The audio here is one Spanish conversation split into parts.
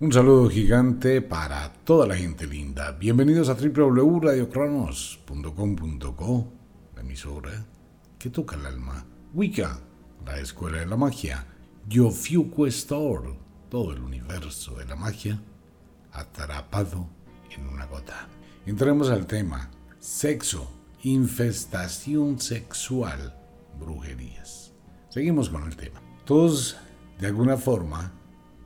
Un saludo gigante para toda la gente linda. Bienvenidos a www.radiocronos.com.co, la emisora que toca el alma. Wicca, la escuela de la magia. Yofiuco Store, todo el universo de la magia atrapado en una gota. Entremos al tema. Sexo, infestación sexual, brujerías. Seguimos con el tema. Todos, de alguna forma,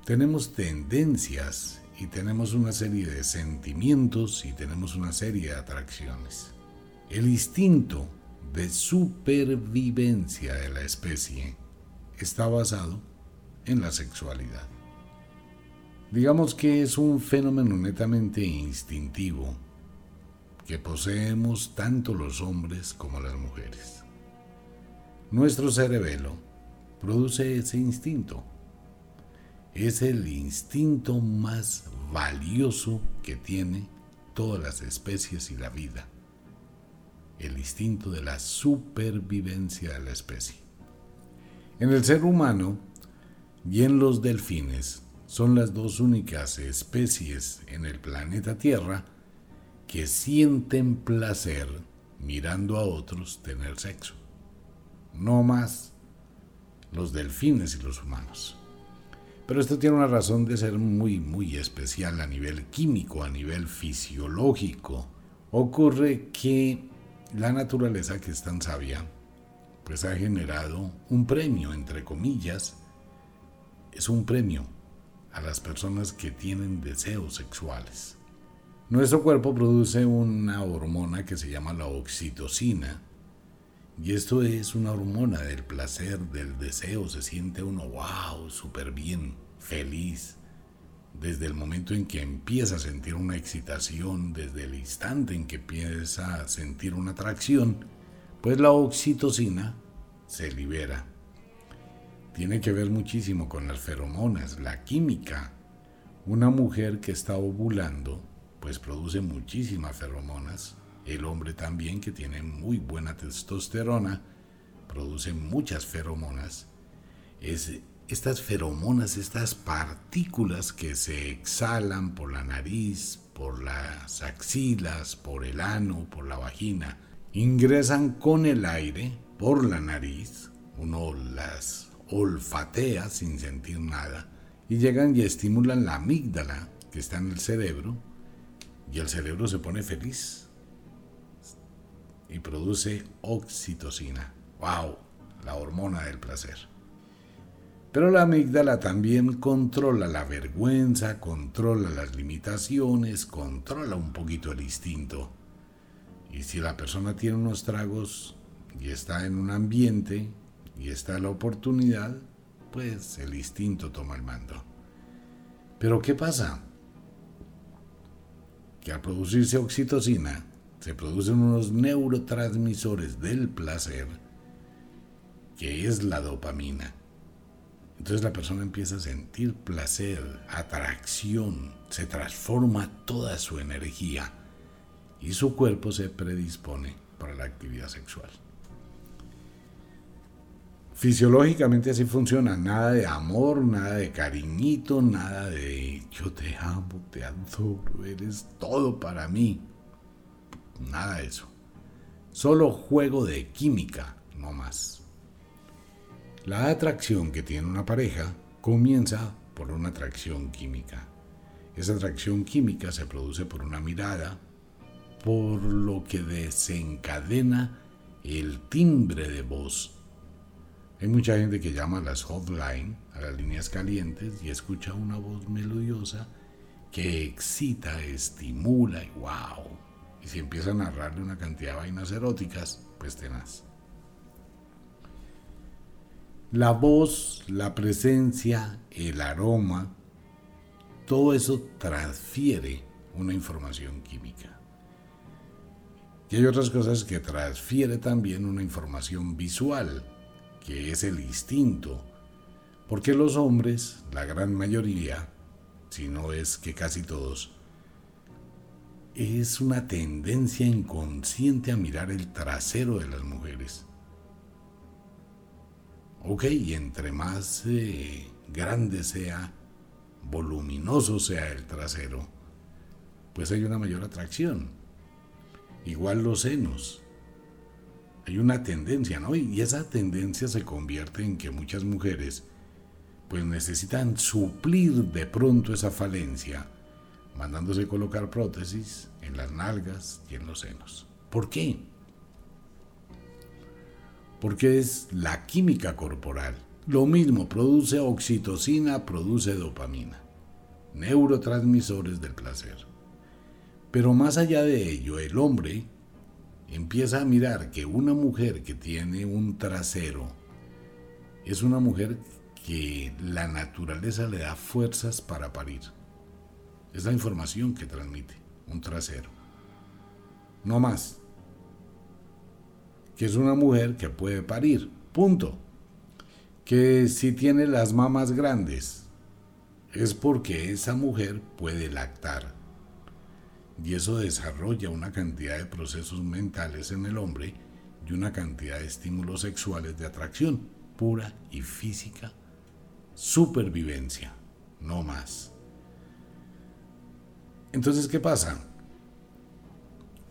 tenemos tendencias y tenemos una serie de sentimientos y tenemos una serie de atracciones. El instinto de supervivencia de la especie está basado en la sexualidad. Digamos que es un fenómeno netamente instintivo que poseemos tanto los hombres como las mujeres. Nuestro cerebelo produce ese instinto es el instinto más valioso que tiene todas las especies y la vida. El instinto de la supervivencia de la especie. En el ser humano y en los delfines son las dos únicas especies en el planeta Tierra que sienten placer mirando a otros tener sexo. No más los delfines y los humanos. Pero esto tiene una razón de ser muy, muy especial a nivel químico, a nivel fisiológico. Ocurre que la naturaleza, que es tan sabia, pues ha generado un premio, entre comillas, es un premio a las personas que tienen deseos sexuales. Nuestro cuerpo produce una hormona que se llama la oxitocina, y esto es una hormona del placer, del deseo. Se siente uno, wow, súper bien, feliz. Desde el momento en que empieza a sentir una excitación, desde el instante en que empieza a sentir una atracción, pues la oxitocina se libera. Tiene que ver muchísimo con las feromonas, la química. Una mujer que está ovulando, pues produce muchísimas feromonas, el hombre también, que tiene muy buena testosterona, produce muchas feromonas. Es estas feromonas, estas partículas que se exhalan por la nariz, por las axilas, por el ano, por la vagina, ingresan con el aire por la nariz, uno las olfatea sin sentir nada, y llegan y estimulan la amígdala que está en el cerebro, y el cerebro se pone feliz y produce oxitocina. ¡Wow! La hormona del placer. Pero la amígdala también controla la vergüenza, controla las limitaciones, controla un poquito el instinto. Y si la persona tiene unos tragos y está en un ambiente y está la oportunidad, pues el instinto toma el mando. Pero ¿qué pasa? Que al producirse oxitocina, se producen unos neurotransmisores del placer, que es la dopamina. Entonces la persona empieza a sentir placer, atracción, se transforma toda su energía y su cuerpo se predispone para la actividad sexual. Fisiológicamente así funciona, nada de amor, nada de cariñito, nada de yo te amo, te adoro, eres todo para mí. Nada de eso. Solo juego de química, no más. La atracción que tiene una pareja comienza por una atracción química. Esa atracción química se produce por una mirada, por lo que desencadena el timbre de voz. Hay mucha gente que llama a las hotline, a las líneas calientes, y escucha una voz melodiosa que excita, estimula y wow, y si empieza a narrarle una cantidad de vainas eróticas, pues tenaz. La voz, la presencia, el aroma, todo eso transfiere una información química. Y hay otras cosas que transfiere también una información visual, que es el instinto. Porque los hombres, la gran mayoría, si no es que casi todos, es una tendencia inconsciente a mirar el trasero de las mujeres. Ok, y entre más eh, grande sea, voluminoso sea el trasero, pues hay una mayor atracción. Igual los senos. Hay una tendencia, ¿no? Y esa tendencia se convierte en que muchas mujeres pues necesitan suplir de pronto esa falencia, mandándose colocar prótesis en las nalgas y en los senos. ¿Por qué? Porque es la química corporal. Lo mismo, produce oxitocina, produce dopamina, neurotransmisores del placer. Pero más allá de ello, el hombre empieza a mirar que una mujer que tiene un trasero es una mujer que la naturaleza le da fuerzas para parir. Es la información que transmite un trasero. No más. Que es una mujer que puede parir. Punto. Que si tiene las mamas grandes es porque esa mujer puede lactar. Y eso desarrolla una cantidad de procesos mentales en el hombre y una cantidad de estímulos sexuales de atracción pura y física supervivencia, no más. Entonces, ¿qué pasa?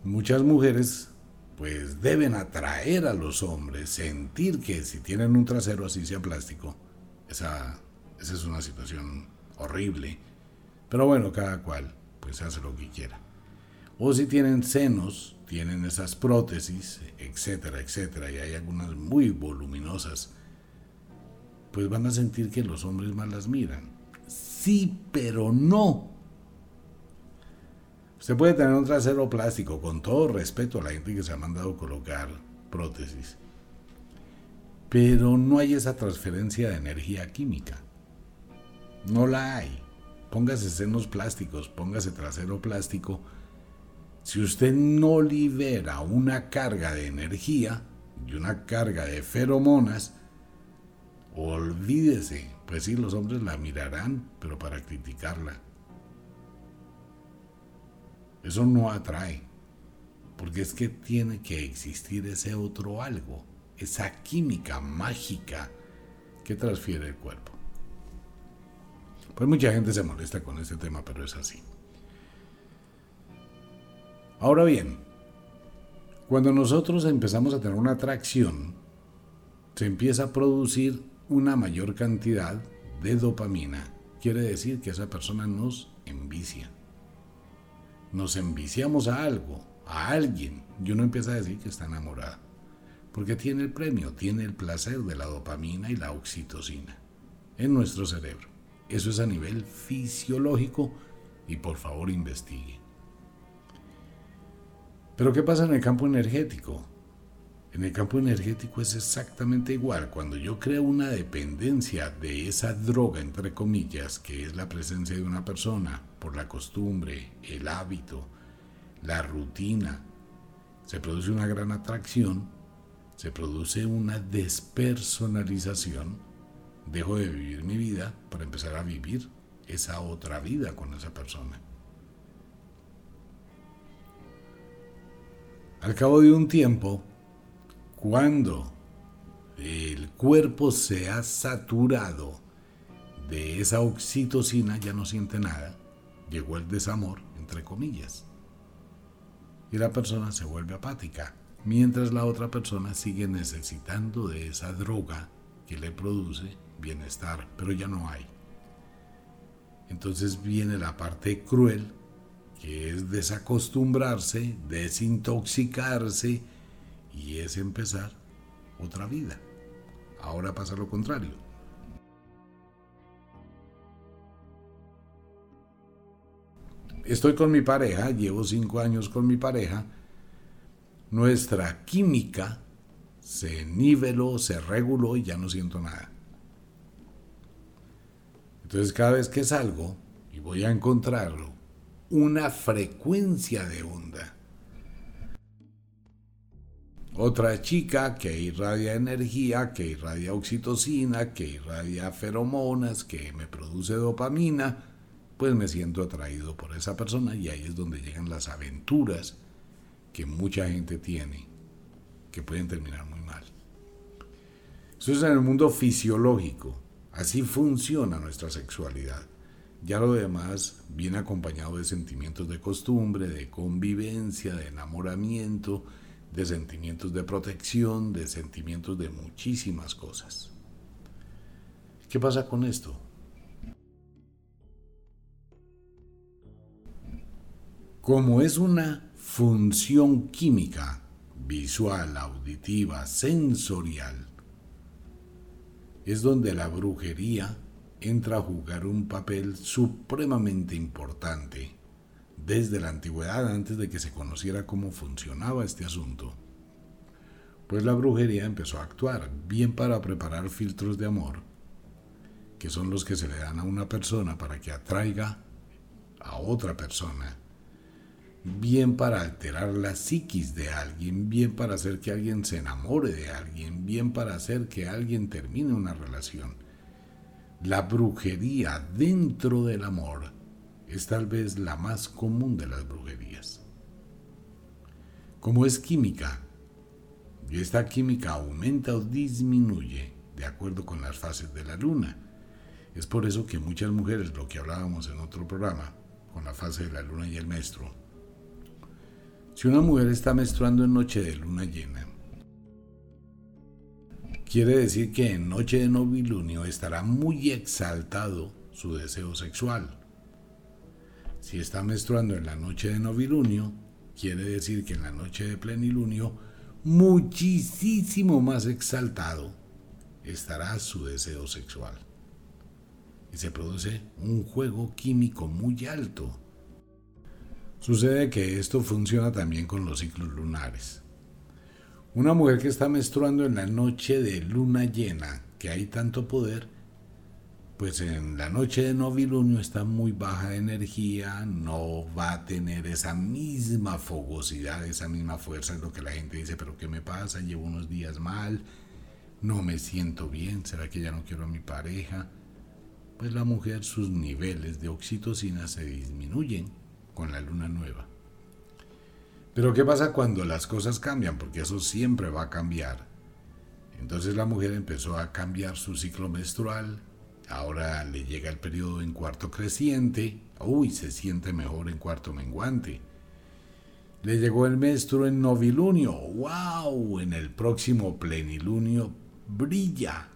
Muchas mujeres pues deben atraer a los hombres, sentir que si tienen un trasero así sea plástico, esa, esa es una situación horrible. Pero bueno, cada cual pues hace lo que quiera. O si tienen senos, tienen esas prótesis, etcétera, etcétera, y hay algunas muy voluminosas pues van a sentir que los hombres más las miran. Sí, pero no. Usted puede tener un trasero plástico, con todo respeto a la gente que se ha mandado colocar prótesis, pero no hay esa transferencia de energía química. No la hay. Póngase senos plásticos, póngase trasero plástico. Si usted no libera una carga de energía y una carga de feromonas, Olvídese, pues sí, los hombres la mirarán, pero para criticarla. Eso no atrae, porque es que tiene que existir ese otro algo, esa química mágica que transfiere el cuerpo. Pues mucha gente se molesta con este tema, pero es así. Ahora bien, cuando nosotros empezamos a tener una atracción, se empieza a producir una mayor cantidad de dopamina, quiere decir que esa persona nos envicia. Nos enviciamos a algo, a alguien, y uno empieza a decir que está enamorada. Porque tiene el premio, tiene el placer de la dopamina y la oxitocina en nuestro cerebro. Eso es a nivel fisiológico y por favor investigue. Pero ¿qué pasa en el campo energético? En el campo energético es exactamente igual. Cuando yo creo una dependencia de esa droga, entre comillas, que es la presencia de una persona por la costumbre, el hábito, la rutina, se produce una gran atracción, se produce una despersonalización, dejo de vivir mi vida para empezar a vivir esa otra vida con esa persona. Al cabo de un tiempo, cuando el cuerpo se ha saturado de esa oxitocina, ya no siente nada, llegó el desamor, entre comillas. Y la persona se vuelve apática, mientras la otra persona sigue necesitando de esa droga que le produce bienestar, pero ya no hay. Entonces viene la parte cruel, que es desacostumbrarse, desintoxicarse, y es empezar otra vida. Ahora pasa lo contrario. Estoy con mi pareja, llevo cinco años con mi pareja. Nuestra química se niveló, se reguló y ya no siento nada. Entonces cada vez que salgo y voy a encontrarlo, una frecuencia de onda otra chica que irradia energía, que irradia oxitocina, que irradia feromonas, que me produce dopamina, pues me siento atraído por esa persona y ahí es donde llegan las aventuras que mucha gente tiene, que pueden terminar muy mal. Eso es en el mundo fisiológico, así funciona nuestra sexualidad. Ya lo demás viene acompañado de sentimientos de costumbre, de convivencia, de enamoramiento, de sentimientos de protección, de sentimientos de muchísimas cosas. ¿Qué pasa con esto? Como es una función química, visual, auditiva, sensorial, es donde la brujería entra a jugar un papel supremamente importante desde la antigüedad antes de que se conociera cómo funcionaba este asunto. Pues la brujería empezó a actuar bien para preparar filtros de amor, que son los que se le dan a una persona para que atraiga a otra persona, bien para alterar la psiquis de alguien, bien para hacer que alguien se enamore de alguien, bien para hacer que alguien termine una relación. La brujería dentro del amor es tal vez la más común de las brujerías. Como es química, y esta química aumenta o disminuye de acuerdo con las fases de la luna. Es por eso que muchas mujeres, lo que hablábamos en otro programa, con la fase de la luna y el menstruo, si una mujer está menstruando en noche de luna llena, quiere decir que en noche de novilunio estará muy exaltado su deseo sexual si está menstruando en la noche de novilunio, quiere decir que en la noche de plenilunio, muchísimo más exaltado estará su deseo sexual. Y se produce un juego químico muy alto. Sucede que esto funciona también con los ciclos lunares. Una mujer que está menstruando en la noche de luna llena, que hay tanto poder, pues en la noche de novilunio está muy baja de energía, no va a tener esa misma fogosidad, esa misma fuerza, es lo que la gente dice, pero ¿qué me pasa? Llevo unos días mal, no me siento bien, ¿será que ya no quiero a mi pareja? Pues la mujer, sus niveles de oxitocina se disminuyen con la luna nueva. Pero ¿qué pasa cuando las cosas cambian? Porque eso siempre va a cambiar. Entonces la mujer empezó a cambiar su ciclo menstrual, Ahora le llega el periodo en cuarto creciente. Uy, se siente mejor en cuarto menguante. Le llegó el menstruo en novilunio. ¡Wow! En el próximo plenilunio brilla.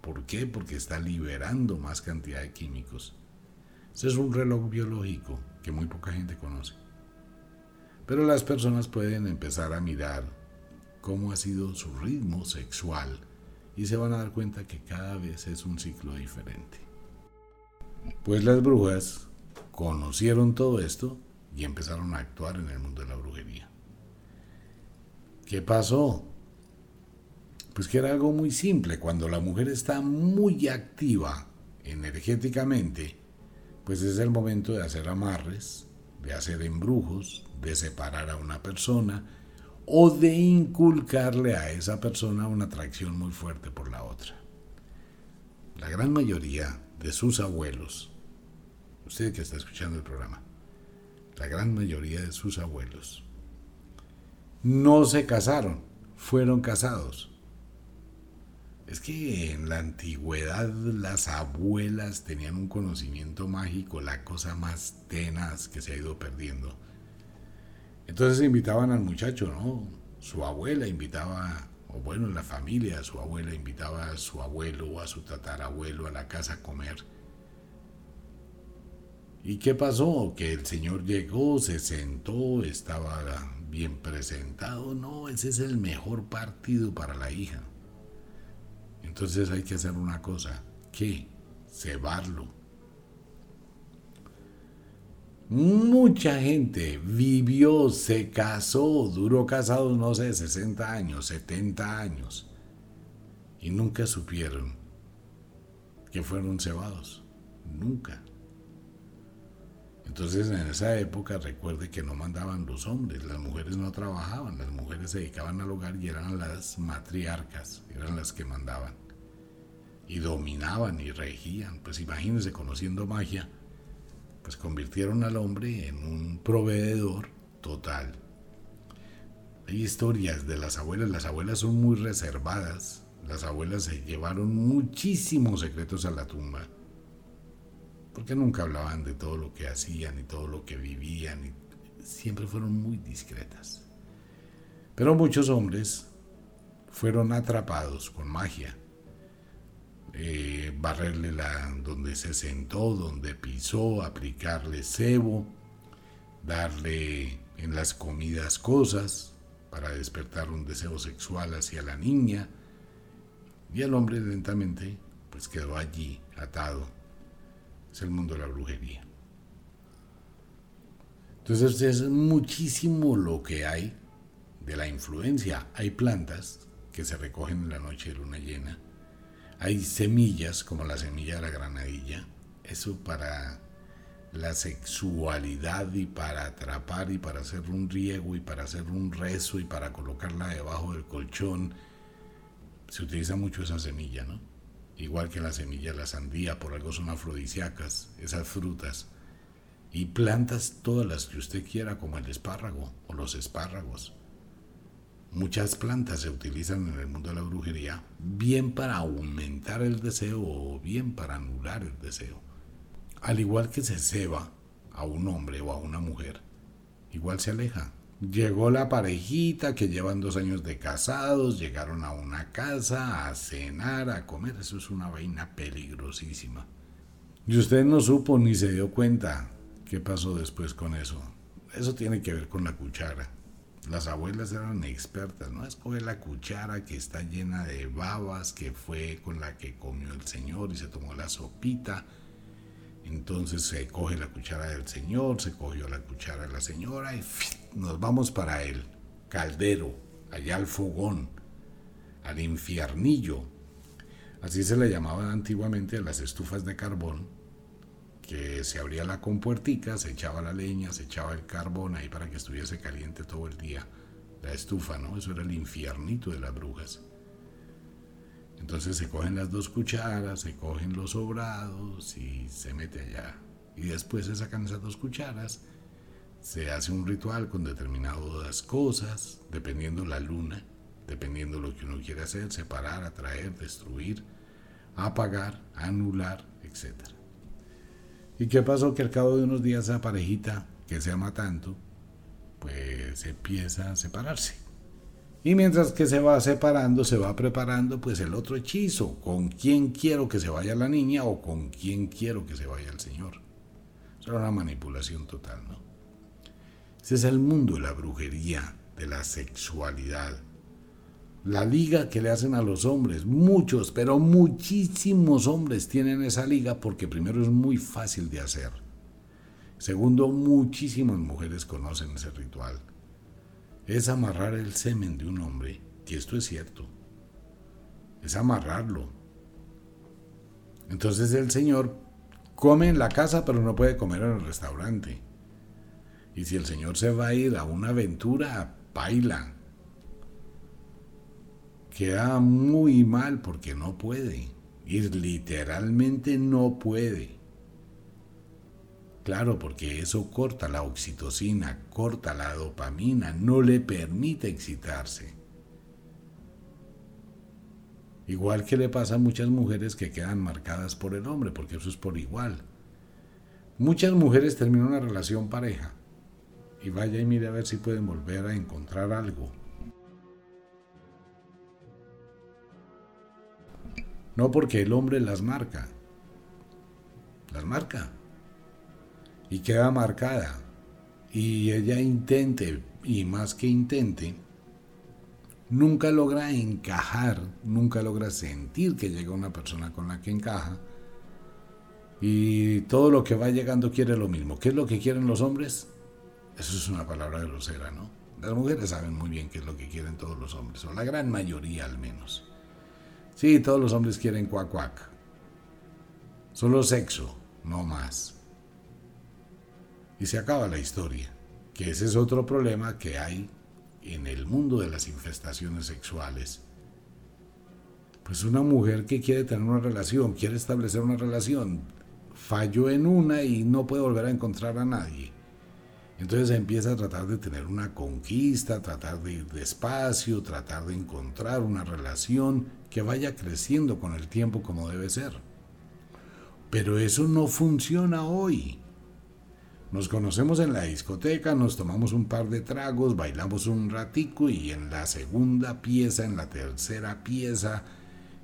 ¿Por qué? Porque está liberando más cantidad de químicos. Ese es un reloj biológico que muy poca gente conoce. Pero las personas pueden empezar a mirar cómo ha sido su ritmo sexual y se van a dar cuenta que cada vez es un ciclo diferente. Pues las brujas conocieron todo esto y empezaron a actuar en el mundo de la brujería. ¿Qué pasó? Pues que era algo muy simple. Cuando la mujer está muy activa energéticamente, pues es el momento de hacer amarres, de hacer embrujos, de separar a una persona, o de inculcarle a esa persona una atracción muy fuerte por la otra. La gran mayoría de sus abuelos, usted que está escuchando el programa, la gran mayoría de sus abuelos no se casaron, fueron casados. Es que en la antigüedad las abuelas tenían un conocimiento mágico, la cosa más tenaz que se ha ido perdiendo entonces invitaban al muchacho, ¿no? Su abuela invitaba, o bueno, la familia, su abuela invitaba a su abuelo o a su tatarabuelo a la casa a comer. ¿Y qué pasó? Que el señor llegó, se sentó, estaba bien presentado. No, ese es el mejor partido para la hija. Entonces hay que hacer una cosa. ¿Qué? Cebarlo Mucha gente vivió, se casó, duró casado, no sé, 60 años, 70 años, y nunca supieron que fueron cebados. Nunca. Entonces en esa época recuerde que no mandaban los hombres, las mujeres no trabajaban, las mujeres se dedicaban al hogar y eran las matriarcas, eran las que mandaban. Y dominaban y regían. Pues imagínense conociendo magia, pues convirtieron al hombre en un proveedor total. Hay historias de las abuelas, las abuelas son muy reservadas, las abuelas se llevaron muchísimos secretos a la tumba. porque nunca hablaban de todo lo que hacían y todo lo que vivían, y siempre fueron muy discretas. Pero muchos hombres fueron atrapados con magia. Eh, barrerle la, donde se sentó, donde pisó, aplicarle cebo, darle en las comidas cosas para despertar un deseo sexual hacia la niña. Y el hombre lentamente pues quedó allí atado. Es el mundo de la brujería. Entonces es muchísimo lo que hay de la influencia. Hay plantas que se recogen en la noche de luna llena. Hay semillas como la semilla de la granadilla. Eso para la sexualidad y para atrapar y para hacer un riego y para hacer un rezo y para colocarla debajo del colchón. Se utiliza mucho esa semilla, ¿no? Igual que la semilla de la sandía, por algo son afrodisíacas, esas frutas. Y plantas todas las que usted quiera, como el espárrago o los espárragos. Muchas plantas se utilizan en el mundo de la brujería bien para aumentar el deseo o bien para anular el deseo. Al igual que se ceba a un hombre o a una mujer, igual se aleja. Llegó la parejita que llevan dos años de casados, llegaron a una casa a cenar, a comer. Eso es una vaina peligrosísima. Y usted no supo ni se dio cuenta qué pasó después con eso. Eso tiene que ver con la cuchara. Las abuelas eran expertas, ¿no? Escoge la cuchara que está llena de babas, que fue con la que comió el señor y se tomó la sopita. Entonces se coge la cuchara del señor, se cogió la cuchara de la señora y nos vamos para el caldero, allá al fogón, al infiernillo. Así se le llamaban antiguamente a las estufas de carbón que se abría la compuertica, se echaba la leña, se echaba el carbón ahí para que estuviese caliente todo el día, la estufa, ¿no? Eso era el infiernito de las brujas. Entonces se cogen las dos cucharas, se cogen los sobrados y se mete allá. Y después se sacan esas dos cucharas, se hace un ritual con determinadas cosas, dependiendo la luna, dependiendo lo que uno quiere hacer, separar, atraer, destruir, apagar, anular, etcétera. ¿Y qué pasó? Que al cabo de unos días esa parejita que se ama tanto, pues empieza a separarse. Y mientras que se va separando, se va preparando pues el otro hechizo, con quién quiero que se vaya la niña o con quién quiero que se vaya el señor. Es una manipulación total, ¿no? Ese es el mundo de la brujería, de la sexualidad, la liga que le hacen a los hombres. Muchos, pero muchísimos hombres tienen esa liga porque primero es muy fácil de hacer. Segundo, muchísimas mujeres conocen ese ritual. Es amarrar el semen de un hombre, y esto es cierto. Es amarrarlo. Entonces el señor come en la casa, pero no puede comer en el restaurante. Y si el señor se va a ir a una aventura, baila queda muy mal porque no puede. Y literalmente no puede. Claro, porque eso corta la oxitocina, corta la dopamina, no le permite excitarse. Igual que le pasa a muchas mujeres que quedan marcadas por el hombre, porque eso es por igual. Muchas mujeres terminan una relación pareja y vaya y mire a ver si pueden volver a encontrar algo No porque el hombre las marca. Las marca. Y queda marcada. Y ella intente, y más que intente, nunca logra encajar, nunca logra sentir que llega una persona con la que encaja. Y todo lo que va llegando quiere lo mismo. ¿Qué es lo que quieren los hombres? Eso es una palabra grosera, ¿no? Las mujeres saben muy bien qué es lo que quieren todos los hombres, o la gran mayoría al menos. Sí, todos los hombres quieren cuac cuac. Solo sexo, no más. Y se acaba la historia, que ese es otro problema que hay en el mundo de las infestaciones sexuales. Pues una mujer que quiere tener una relación, quiere establecer una relación, falló en una y no puede volver a encontrar a nadie. Entonces empieza a tratar de tener una conquista, tratar de ir despacio, tratar de encontrar una relación que vaya creciendo con el tiempo como debe ser. Pero eso no funciona hoy. Nos conocemos en la discoteca, nos tomamos un par de tragos, bailamos un ratico y en la segunda pieza, en la tercera pieza,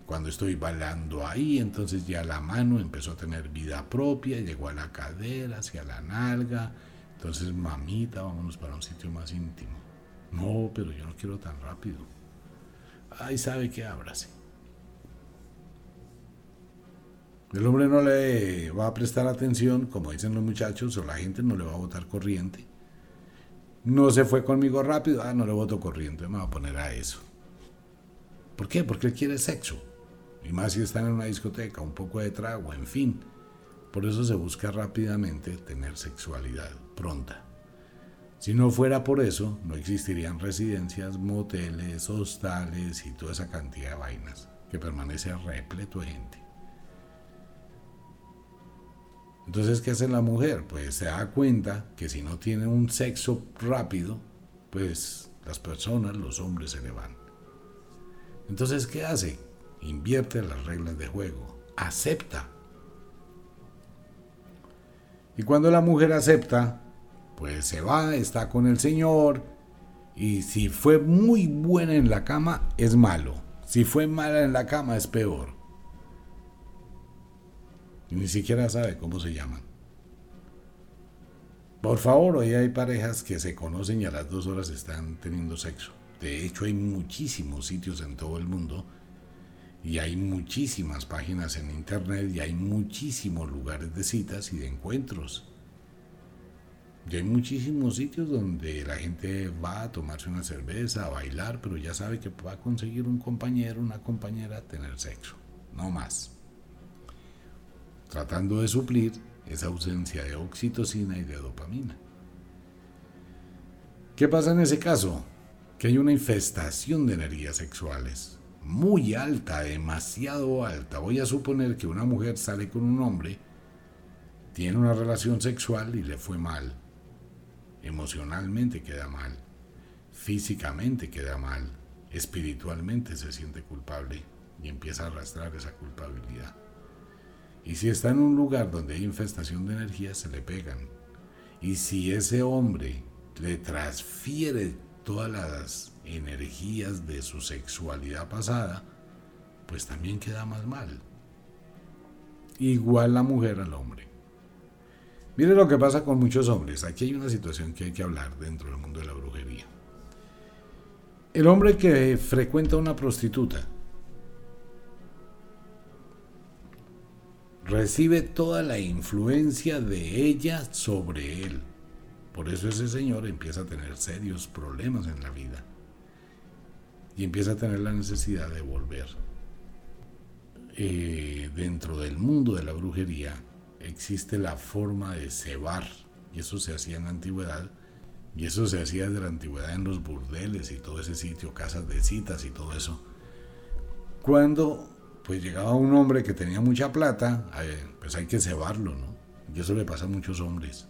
cuando estoy bailando ahí, entonces ya la mano empezó a tener vida propia, llegó a la cadera, hacia la nalga. Entonces, mamita, vámonos para un sitio más íntimo. No, pero yo no quiero tan rápido. Ay, sabe que ábrase. El hombre no le va a prestar atención, como dicen los muchachos, o la gente no le va a votar corriente. No se fue conmigo rápido, ah, no le voto corriente, me va a poner a eso. ¿Por qué? Porque él quiere sexo. Y más si están en una discoteca, un poco de trago, en fin. Por eso se busca rápidamente tener sexualidad pronta. Si no fuera por eso, no existirían residencias, moteles, hostales y toda esa cantidad de vainas que permanece repleto de gente. Entonces, ¿qué hace la mujer? Pues se da cuenta que si no tiene un sexo rápido, pues las personas, los hombres se le van. Entonces, ¿qué hace? Invierte las reglas de juego, acepta. Y cuando la mujer acepta, pues se va, está con el Señor, y si fue muy buena en la cama, es malo. Si fue mala en la cama, es peor ni siquiera sabe cómo se llaman. Por favor, hoy hay parejas que se conocen y a las dos horas están teniendo sexo. De hecho, hay muchísimos sitios en todo el mundo y hay muchísimas páginas en internet y hay muchísimos lugares de citas y de encuentros. Y hay muchísimos sitios donde la gente va a tomarse una cerveza, a bailar, pero ya sabe que va a conseguir un compañero, una compañera, tener sexo. No más tratando de suplir esa ausencia de oxitocina y de dopamina. ¿Qué pasa en ese caso? Que hay una infestación de energías sexuales muy alta, demasiado alta. Voy a suponer que una mujer sale con un hombre, tiene una relación sexual y le fue mal. Emocionalmente queda mal, físicamente queda mal, espiritualmente se siente culpable y empieza a arrastrar esa culpabilidad. Y si está en un lugar donde hay infestación de energía, se le pegan. Y si ese hombre le transfiere todas las energías de su sexualidad pasada, pues también queda más mal. Igual la mujer al hombre. Mire lo que pasa con muchos hombres. Aquí hay una situación que hay que hablar dentro del mundo de la brujería. El hombre que frecuenta una prostituta recibe toda la influencia de ella sobre él. Por eso ese señor empieza a tener serios problemas en la vida y empieza a tener la necesidad de volver. Eh, dentro del mundo de la brujería existe la forma de cebar, y eso se hacía en la antigüedad, y eso se hacía desde la antigüedad en los burdeles y todo ese sitio, casas de citas y todo eso. Cuando pues llegaba un hombre que tenía mucha plata, pues hay que cebarlo, ¿no? Y eso le pasa a muchos hombres.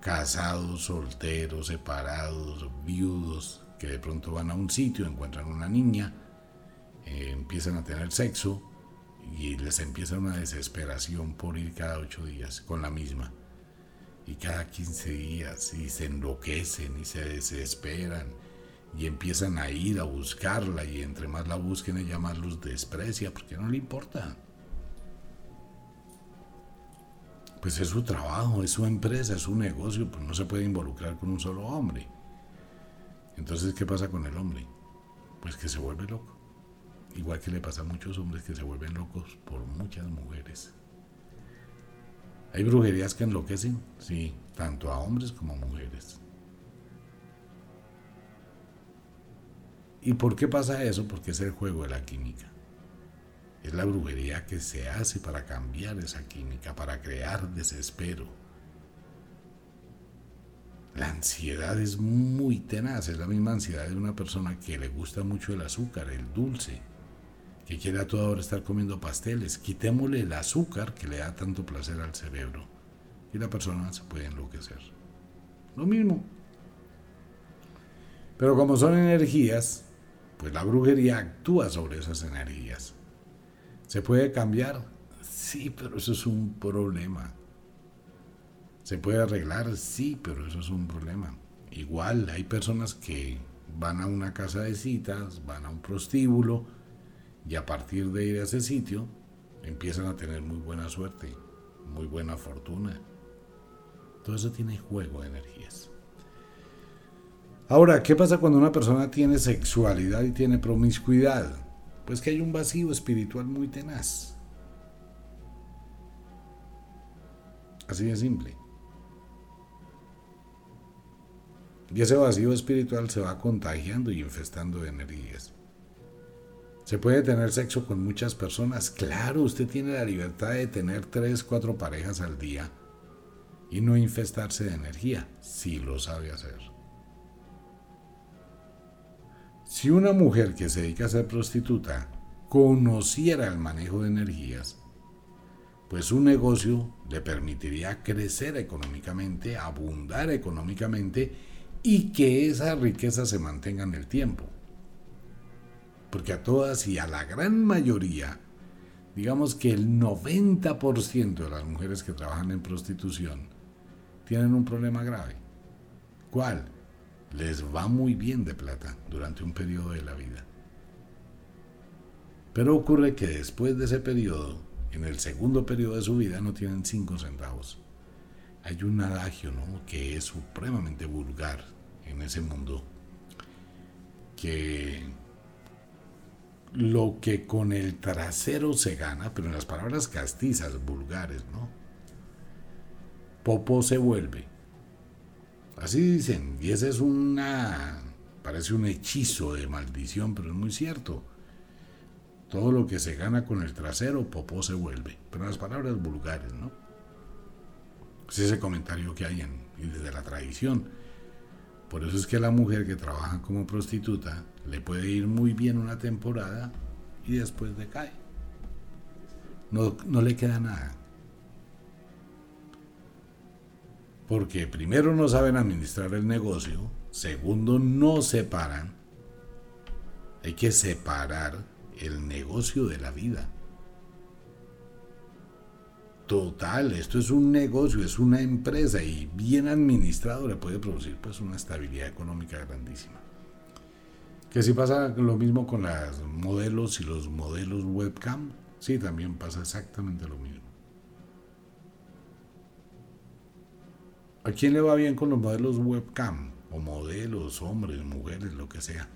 Casados, solteros, separados, viudos, que de pronto van a un sitio, encuentran una niña, eh, empiezan a tener sexo y les empieza una desesperación por ir cada ocho días con la misma. Y cada quince días y se enloquecen y se desesperan y empiezan a ir a buscarla y entre más la busquen ella más los desprecia porque no le importa. Pues es su trabajo, es su empresa, es su negocio, pues no se puede involucrar con un solo hombre. Entonces, ¿qué pasa con el hombre? Pues que se vuelve loco. Igual que le pasa a muchos hombres que se vuelven locos por muchas mujeres. ¿Hay brujerías que enloquecen? Sí, tanto a hombres como a mujeres. ¿Y por qué pasa eso? Porque es el juego de la química. Es la brujería que se hace para cambiar esa química, para crear desespero. La ansiedad es muy tenaz, es la misma ansiedad de una persona que le gusta mucho el azúcar, el dulce, que quiere a toda hora estar comiendo pasteles. Quitémosle el azúcar que le da tanto placer al cerebro y la persona se puede enloquecer. Lo mismo. Pero como son energías, pues la brujería actúa sobre esas energías. ¿Se puede cambiar? Sí, pero eso es un problema. ¿Se puede arreglar? Sí, pero eso es un problema. Igual hay personas que van a una casa de citas, van a un prostíbulo y a partir de ir a ese sitio empiezan a tener muy buena suerte, muy buena fortuna. Todo eso tiene juego de energías. Ahora, ¿qué pasa cuando una persona tiene sexualidad y tiene promiscuidad? Pues que hay un vacío espiritual muy tenaz. Así de simple. Y ese vacío espiritual se va contagiando y infestando de energías. ¿Se puede tener sexo con muchas personas? Claro, usted tiene la libertad de tener tres, cuatro parejas al día y no infestarse de energía, si lo sabe hacer. Si una mujer que se dedica a ser prostituta conociera el manejo de energías, pues su negocio le permitiría crecer económicamente, abundar económicamente y que esa riqueza se mantenga en el tiempo. Porque a todas y a la gran mayoría, digamos que el 90% de las mujeres que trabajan en prostitución tienen un problema grave. ¿Cuál? Les va muy bien de plata durante un periodo de la vida. Pero ocurre que después de ese periodo, en el segundo periodo de su vida, no tienen cinco centavos hay un adagio ¿no? que es supremamente vulgar en ese mundo, que lo que con el trasero se gana, pero en las palabras castizas, vulgares, ¿no? Popo se vuelve. Así dicen, y ese es una, parece un hechizo de maldición, pero es muy cierto. Todo lo que se gana con el trasero, popó se vuelve, pero en las palabras vulgares, ¿no? Es ese comentario que hay en, desde la tradición. Por eso es que la mujer que trabaja como prostituta le puede ir muy bien una temporada y después decae. No, no le queda nada. Porque primero no saben administrar el negocio, segundo no separan. Hay que separar el negocio de la vida. Total, esto es un negocio, es una empresa y bien administrado le puede producir pues una estabilidad económica grandísima. Que si pasa lo mismo con los modelos y los modelos webcam, sí, también pasa exactamente lo mismo. ¿A quién le va bien con los modelos webcam? O modelos, hombres, mujeres, lo que sea.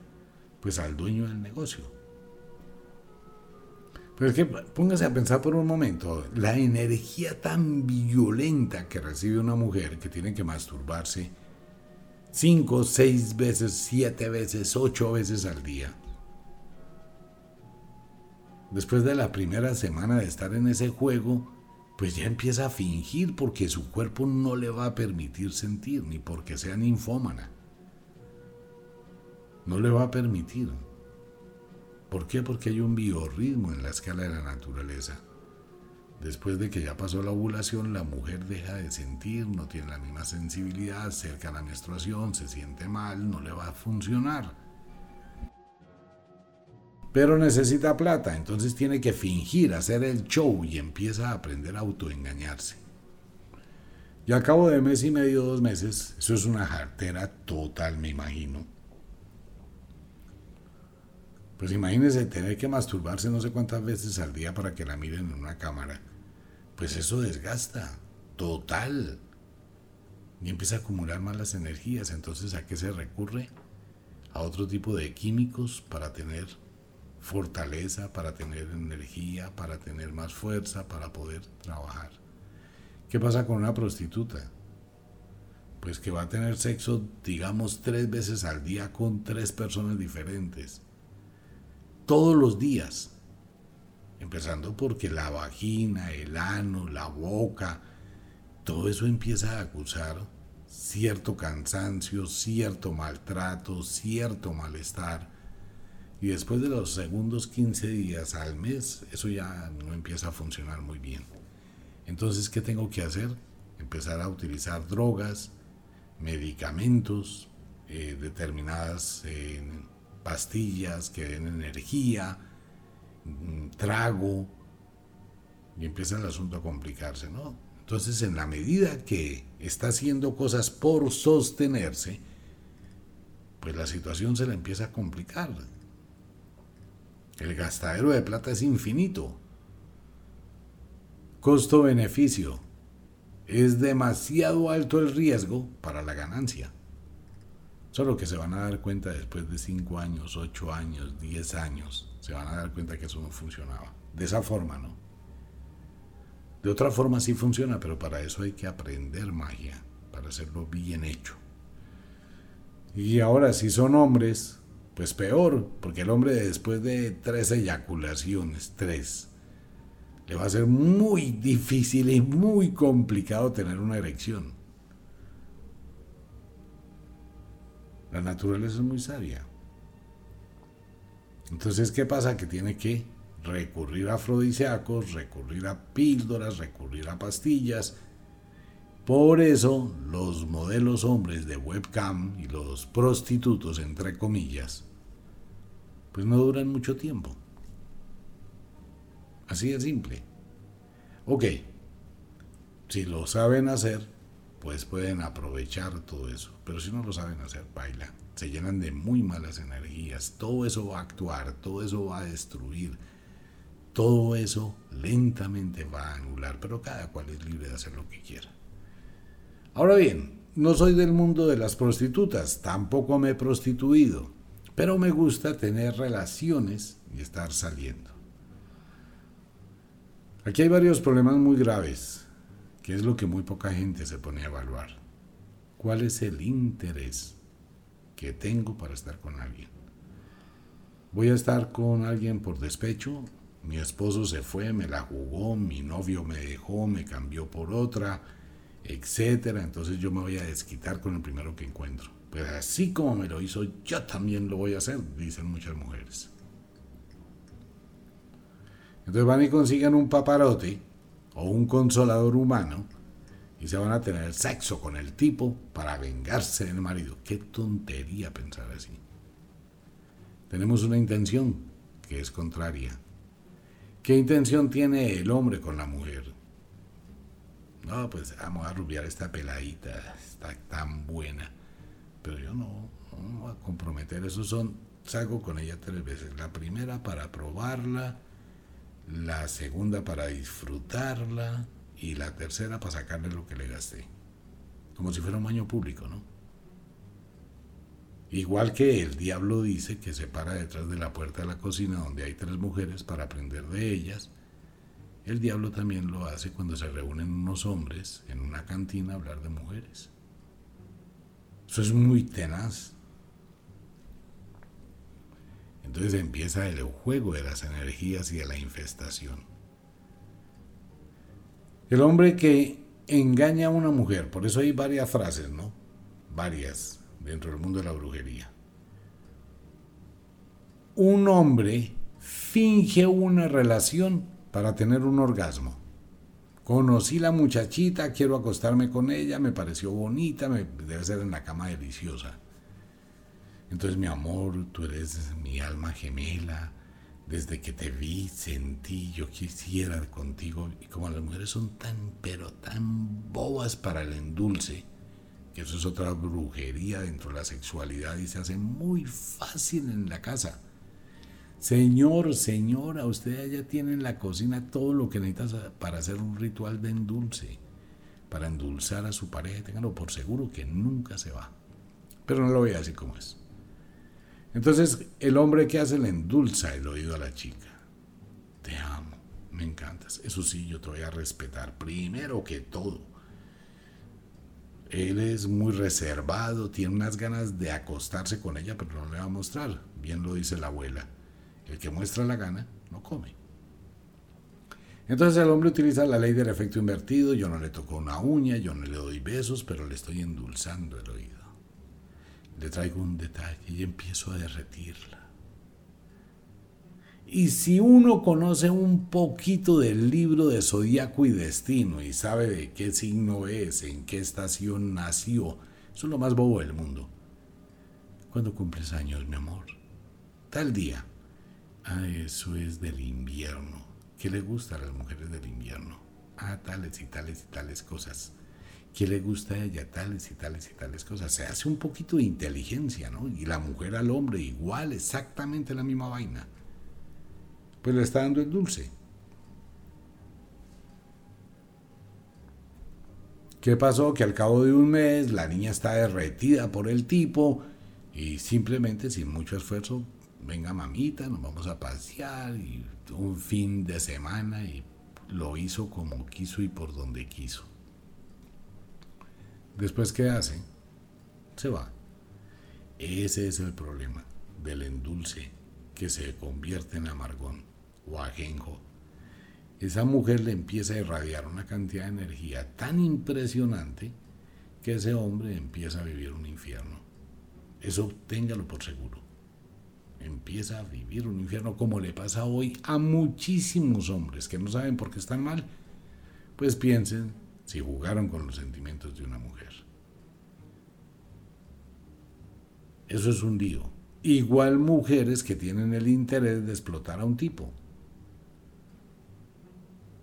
Pues al dueño del negocio pero es que póngase a pensar por un momento, la energía tan violenta que recibe una mujer que tiene que masturbarse cinco, seis veces, siete veces, ocho veces al día. Después de la primera semana de estar en ese juego, pues ya empieza a fingir porque su cuerpo no le va a permitir sentir, ni porque sea ninfómana. No le va a permitir. ¿Por qué? Porque hay un biorritmo en la escala de la naturaleza. Después de que ya pasó la ovulación, la mujer deja de sentir, no tiene la misma sensibilidad, cerca la menstruación, se siente mal, no le va a funcionar. Pero necesita plata, entonces tiene que fingir, hacer el show y empieza a aprender a autoengañarse. Y al cabo de mes y medio, dos meses, eso es una jartera total, me imagino pues imagínense tener que masturbarse no sé cuántas veces al día para que la miren en una cámara. Pues eso desgasta, total. Y empieza a acumular malas energías. Entonces, ¿a qué se recurre? A otro tipo de químicos para tener fortaleza, para tener energía, para tener más fuerza, para poder trabajar. ¿Qué pasa con una prostituta? Pues que va a tener sexo, digamos, tres veces al día con tres personas diferentes todos los días. Empezando porque la vagina, el ano, la boca, todo eso empieza a acusar cierto cansancio, cierto maltrato, cierto malestar. Y después de los segundos 15 días al mes, eso ya no empieza a funcionar muy bien. Entonces, ¿qué tengo que hacer? Empezar a utilizar drogas, medicamentos, eh, determinadas pastillas que den energía, mm, trago, y empieza el asunto a complicarse, ¿no? Entonces, en la medida que está haciendo cosas por sostenerse, pues la situación se le empieza a complicar. El gastadero de plata es infinito. Costo-beneficio. Es demasiado alto el riesgo para la ganancia. Solo que se van a dar cuenta después de 5 años, 8 años, 10 años, se van a dar cuenta que eso no funcionaba. De esa forma, ¿no? De otra forma sí funciona, pero para eso hay que aprender magia, para hacerlo bien hecho. Y ahora, si son hombres, pues peor, porque el hombre después de tres eyaculaciones, tres, le va a ser muy difícil y muy complicado tener una erección. La naturaleza es muy sabia. Entonces, ¿qué pasa? Que tiene que recurrir a afrodisíacos, recurrir a píldoras, recurrir a pastillas. Por eso los modelos hombres de webcam y los prostitutos, entre comillas, pues no duran mucho tiempo. Así de simple. Ok, si lo saben hacer, pues pueden aprovechar todo eso. Pero si no lo saben hacer, baila. Se llenan de muy malas energías. Todo eso va a actuar, todo eso va a destruir. Todo eso lentamente va a anular, pero cada cual es libre de hacer lo que quiera. Ahora bien, no soy del mundo de las prostitutas, tampoco me he prostituido, pero me gusta tener relaciones y estar saliendo. Aquí hay varios problemas muy graves, que es lo que muy poca gente se pone a evaluar. ¿Cuál es el interés que tengo para estar con alguien? ¿Voy a estar con alguien por despecho? Mi esposo se fue, me la jugó, mi novio me dejó, me cambió por otra, etcétera. Entonces yo me voy a desquitar con el primero que encuentro. Pues así como me lo hizo, yo también lo voy a hacer, dicen muchas mujeres. Entonces van y consiguen un paparote o un consolador humano y se van a tener sexo con el tipo para vengarse del marido. Qué tontería pensar así. Tenemos una intención que es contraria. ¿Qué intención tiene el hombre con la mujer? No, pues vamos a rubiar esta peladita, está tan buena. Pero yo no, no voy a comprometer, eso son, salgo con ella tres veces. La primera para probarla, la segunda para disfrutarla y la tercera para sacarle lo que le gasté. Como si fuera un baño público, ¿no? Igual que el diablo dice que se para detrás de la puerta de la cocina donde hay tres mujeres para aprender de ellas, el diablo también lo hace cuando se reúnen unos hombres en una cantina a hablar de mujeres. Eso es muy tenaz. Entonces empieza el juego de las energías y de la infestación. El hombre que engaña a una mujer, por eso hay varias frases, ¿no? Varias dentro del mundo de la brujería. Un hombre finge una relación para tener un orgasmo. Conocí la muchachita, quiero acostarme con ella, me pareció bonita, me, debe ser en la cama deliciosa. Entonces, mi amor, tú eres mi alma gemela. Desde que te vi, sentí, yo quisiera contigo. Y como las mujeres son tan, pero tan bobas para el endulce, que eso es otra brujería dentro de la sexualidad y se hace muy fácil en la casa. Señor, señora, usted ya tiene en la cocina todo lo que necesita para hacer un ritual de endulce, para endulzar a su pareja. Ténganlo por seguro que nunca se va. Pero no lo voy a decir cómo es. Entonces, el hombre que hace le endulza el oído a la chica. Te amo, me encantas. Eso sí, yo te voy a respetar primero que todo. Él es muy reservado, tiene unas ganas de acostarse con ella, pero no le va a mostrar. Bien lo dice la abuela. El que muestra la gana no come. Entonces el hombre utiliza la ley del efecto invertido, yo no le toco una uña, yo no le doy besos, pero le estoy endulzando el oído. Le traigo un detalle y empiezo a derretirla. Y si uno conoce un poquito del libro de Zodíaco y Destino y sabe de qué signo es, en qué estación nació, eso es lo más bobo del mundo. ¿Cuándo cumples años, mi amor? Tal día. Ah, eso es del invierno. ¿Qué le gusta a las mujeres del invierno? Ah, tales y tales y tales cosas. ¿Qué le gusta a ella? Tales y tales y tales cosas. Se hace un poquito de inteligencia, ¿no? Y la mujer al hombre igual, exactamente la misma vaina. Pues le está dando el dulce. ¿Qué pasó? Que al cabo de un mes la niña está derretida por el tipo y simplemente sin mucho esfuerzo, venga mamita, nos vamos a pasear y un fin de semana y lo hizo como quiso y por donde quiso. Después, ¿qué hace? Se va. Ese es el problema del endulce que se convierte en amargón o ajenjo. Esa mujer le empieza a irradiar una cantidad de energía tan impresionante que ese hombre empieza a vivir un infierno. Eso téngalo por seguro. Empieza a vivir un infierno como le pasa hoy a muchísimos hombres que no saben por qué están mal. Pues piensen si jugaron con los sentimientos de una mujer. Eso es un lío. Igual mujeres que tienen el interés de explotar a un tipo.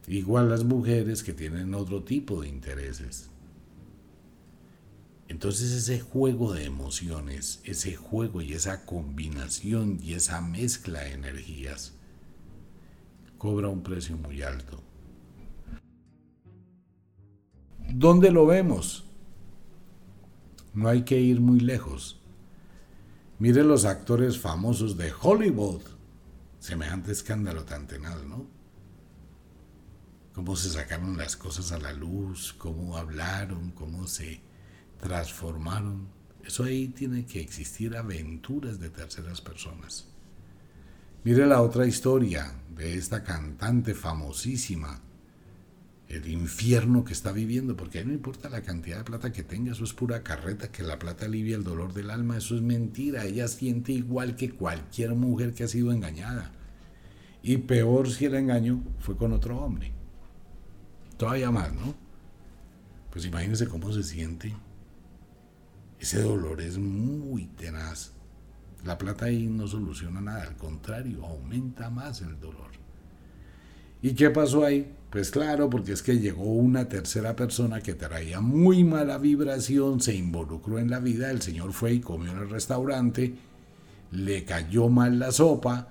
Igual las mujeres que tienen otro tipo de intereses. Entonces ese juego de emociones, ese juego y esa combinación y esa mezcla de energías cobra un precio muy alto. ¿Dónde lo vemos? No hay que ir muy lejos. Mire los actores famosos de Hollywood. Semejante escándalo tan tenaz, ¿no? Cómo se sacaron las cosas a la luz, cómo hablaron, cómo se transformaron. Eso ahí tiene que existir aventuras de terceras personas. Mire la otra historia de esta cantante famosísima, el infierno que está viviendo, porque no importa la cantidad de plata que tenga, eso es pura carreta, que la plata alivia el dolor del alma, eso es mentira, ella siente igual que cualquier mujer que ha sido engañada. Y peor si el engaño fue con otro hombre. Todavía más, ¿no? Pues imagínense cómo se siente ese dolor es muy tenaz. La plata ahí no soluciona nada, al contrario, aumenta más el dolor. ¿Y qué pasó ahí? Pues claro, porque es que llegó una tercera persona que traía muy mala vibración, se involucró en la vida, el señor fue y comió en el restaurante, le cayó mal la sopa,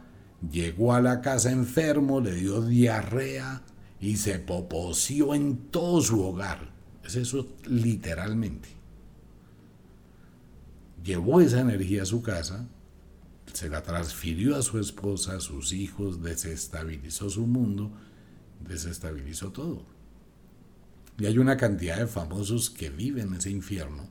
llegó a la casa enfermo, le dio diarrea y se popoció en todo su hogar. Es eso literalmente llevó esa energía a su casa, se la transfirió a su esposa, a sus hijos, desestabilizó su mundo, desestabilizó todo. Y hay una cantidad de famosos que viven ese infierno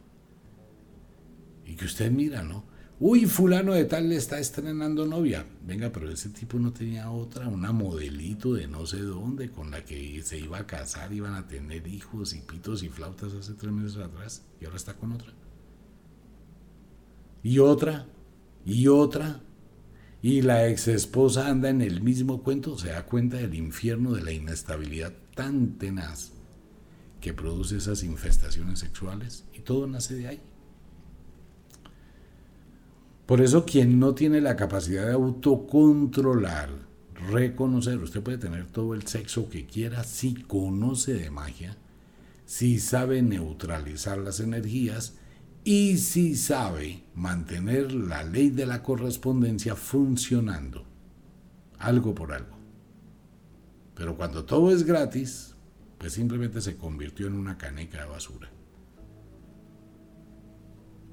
y que usted mira, ¿no? Uy, fulano de tal le está estrenando novia. Venga, pero ese tipo no tenía otra, una modelito de no sé dónde, con la que se iba a casar, iban a tener hijos y pitos y flautas hace tres meses atrás, y ahora está con otra y otra, y otra, y la ex esposa anda en el mismo cuento, se da cuenta del infierno de la inestabilidad tan tenaz que produce esas infestaciones sexuales y todo nace de ahí. Por eso quien no tiene la capacidad de autocontrolar, reconocer, usted puede tener todo el sexo que quiera si conoce de magia, si sabe neutralizar las energías y si sabe mantener la ley de la correspondencia funcionando, algo por algo. Pero cuando todo es gratis, pues simplemente se convirtió en una caneca de basura.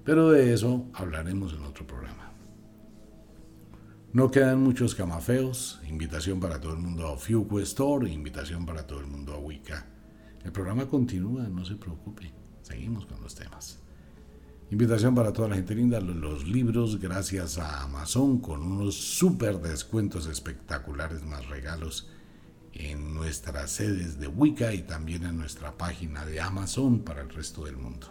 Pero de eso hablaremos en otro programa. No quedan muchos camafeos, invitación para todo el mundo a Fuku Store, invitación para todo el mundo a Wicca. El programa continúa, no se preocupe, seguimos con los temas. Invitación para toda la gente linda, los libros gracias a Amazon con unos súper descuentos espectaculares más regalos en nuestras sedes de Wicca y también en nuestra página de Amazon para el resto del mundo.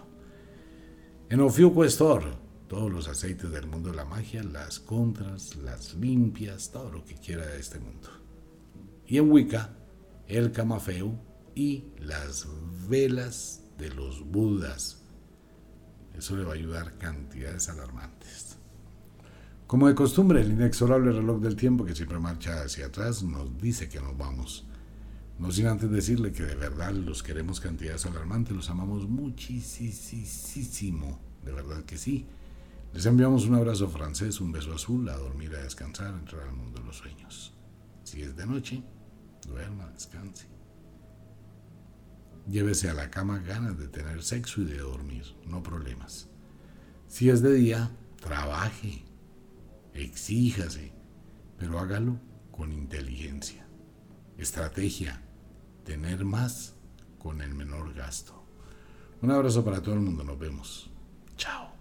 En Ofiuco Store, todos los aceites del mundo de la magia, las contras, las limpias, todo lo que quiera de este mundo. Y en Wicca, el camafeo y las velas de los budas eso le va a ayudar cantidades alarmantes. Como de costumbre, el inexorable reloj del tiempo que siempre marcha hacia atrás nos dice que nos vamos. No sin antes decirle que de verdad los queremos cantidades alarmantes, los amamos muchísimo, de verdad que sí. Les enviamos un abrazo francés, un beso azul, a dormir, a descansar, entrar al mundo de los sueños. Si es de noche, duerma, descanse. Llévese a la cama ganas de tener sexo y de dormir, no problemas. Si es de día, trabaje, exíjase, pero hágalo con inteligencia, estrategia, tener más con el menor gasto. Un abrazo para todo el mundo, nos vemos. Chao.